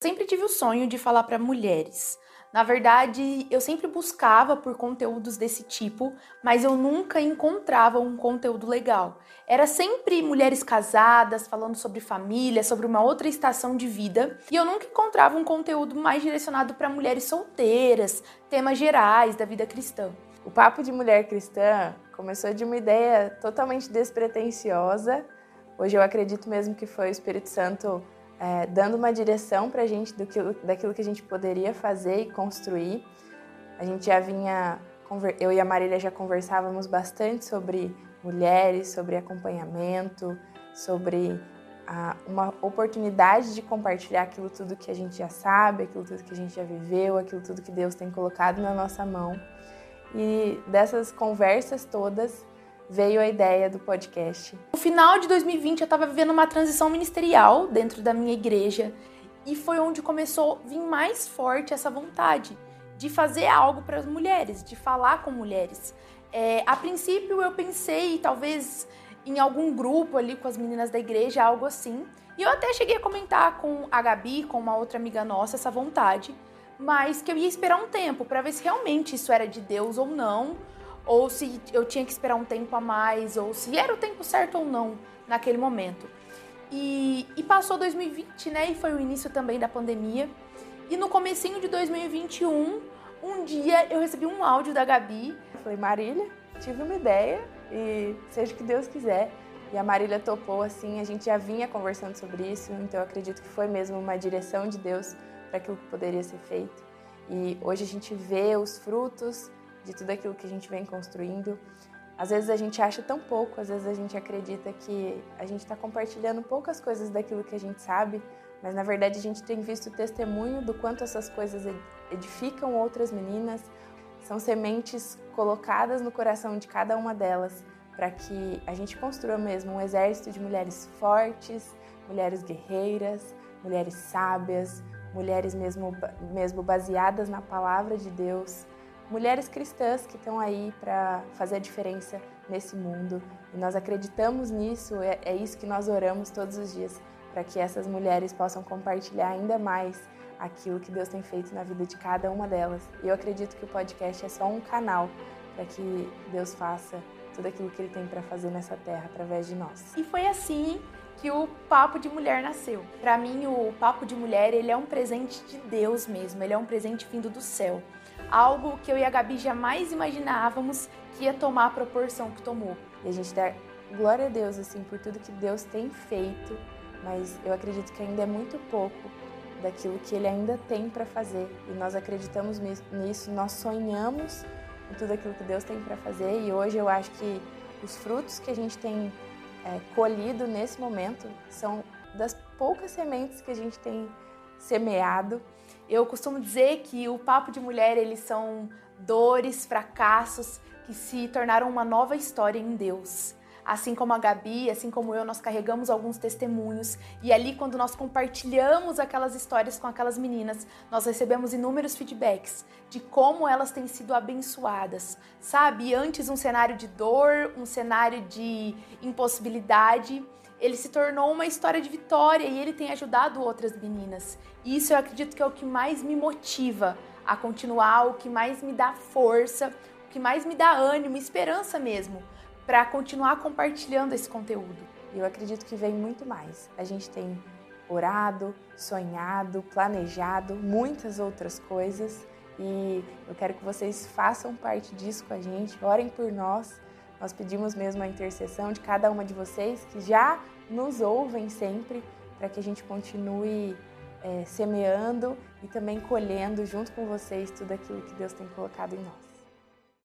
Sempre tive o sonho de falar para mulheres. Na verdade, eu sempre buscava por conteúdos desse tipo, mas eu nunca encontrava um conteúdo legal. Era sempre mulheres casadas, falando sobre família, sobre uma outra estação de vida, e eu nunca encontrava um conteúdo mais direcionado para mulheres solteiras, temas gerais da vida cristã. O Papo de Mulher Cristã começou de uma ideia totalmente despretensiosa. Hoje eu acredito mesmo que foi o Espírito Santo é, dando uma direção para a gente do que, daquilo que a gente poderia fazer e construir. A gente já vinha, eu e a Marília já conversávamos bastante sobre mulheres, sobre acompanhamento, sobre a, uma oportunidade de compartilhar aquilo tudo que a gente já sabe, aquilo tudo que a gente já viveu, aquilo tudo que Deus tem colocado na nossa mão. E dessas conversas todas veio a ideia do podcast. No final de 2020 eu estava vivendo uma transição ministerial dentro da minha igreja e foi onde começou a vir mais forte essa vontade de fazer algo para as mulheres, de falar com mulheres. É, a princípio eu pensei talvez em algum grupo ali com as meninas da igreja, algo assim. E eu até cheguei a comentar com a Gabi, com uma outra amiga nossa, essa vontade, mas que eu ia esperar um tempo para ver se realmente isso era de Deus ou não, ou se eu tinha que esperar um tempo a mais, ou se era o tempo certo ou não naquele momento. E, e passou 2020, né? E foi o início também da pandemia. E no comecinho de 2021, um dia eu recebi um áudio da Gabi. Eu falei, Marília, tive uma ideia e seja o que Deus quiser. E a Marília topou assim, a gente já vinha conversando sobre isso, então eu acredito que foi mesmo uma direção de Deus para aquilo que poderia ser feito. E hoje a gente vê os frutos de tudo aquilo que a gente vem construindo. Às vezes a gente acha tão pouco, às vezes a gente acredita que a gente está compartilhando poucas coisas daquilo que a gente sabe, mas na verdade a gente tem visto testemunho do quanto essas coisas edificam outras meninas. São sementes colocadas no coração de cada uma delas para que a gente construa mesmo um exército de mulheres fortes, mulheres guerreiras, mulheres sábias, mulheres mesmo, mesmo baseadas na palavra de Deus, mulheres cristãs que estão aí para fazer a diferença nesse mundo. E nós acreditamos nisso, é, é isso que nós oramos todos os dias, para que essas mulheres possam compartilhar ainda mais aquilo que Deus tem feito na vida de cada uma delas. E eu acredito que o podcast é só um canal para que Deus faça tudo aquilo que Ele tem para fazer nessa terra através de nós. E foi assim que o Papo de Mulher nasceu. Para mim, o Papo de Mulher ele é um presente de Deus mesmo. Ele é um presente vindo do céu algo que eu e a Gabi jamais imaginávamos que ia tomar a proporção que tomou. E a gente dá glória a Deus assim por tudo que Deus tem feito, mas eu acredito que ainda é muito pouco daquilo que ele ainda tem para fazer. E nós acreditamos nisso, nós sonhamos em tudo aquilo que Deus tem para fazer e hoje eu acho que os frutos que a gente tem é, colhido nesse momento são das poucas sementes que a gente tem semeado eu costumo dizer que o Papo de Mulher, eles são dores, fracassos que se tornaram uma nova história em Deus. Assim como a Gabi, assim como eu, nós carregamos alguns testemunhos e ali quando nós compartilhamos aquelas histórias com aquelas meninas, nós recebemos inúmeros feedbacks de como elas têm sido abençoadas. Sabe, antes um cenário de dor, um cenário de impossibilidade, ele se tornou uma história de vitória e ele tem ajudado outras meninas. E isso eu acredito que é o que mais me motiva a continuar, o que mais me dá força, o que mais me dá ânimo, esperança mesmo, para continuar compartilhando esse conteúdo. Eu acredito que vem muito mais. A gente tem orado, sonhado, planejado muitas outras coisas e eu quero que vocês façam parte disso com a gente, orem por nós nós pedimos mesmo a intercessão de cada uma de vocês que já nos ouvem sempre, para que a gente continue é, semeando e também colhendo junto com vocês tudo aquilo que Deus tem colocado em nós.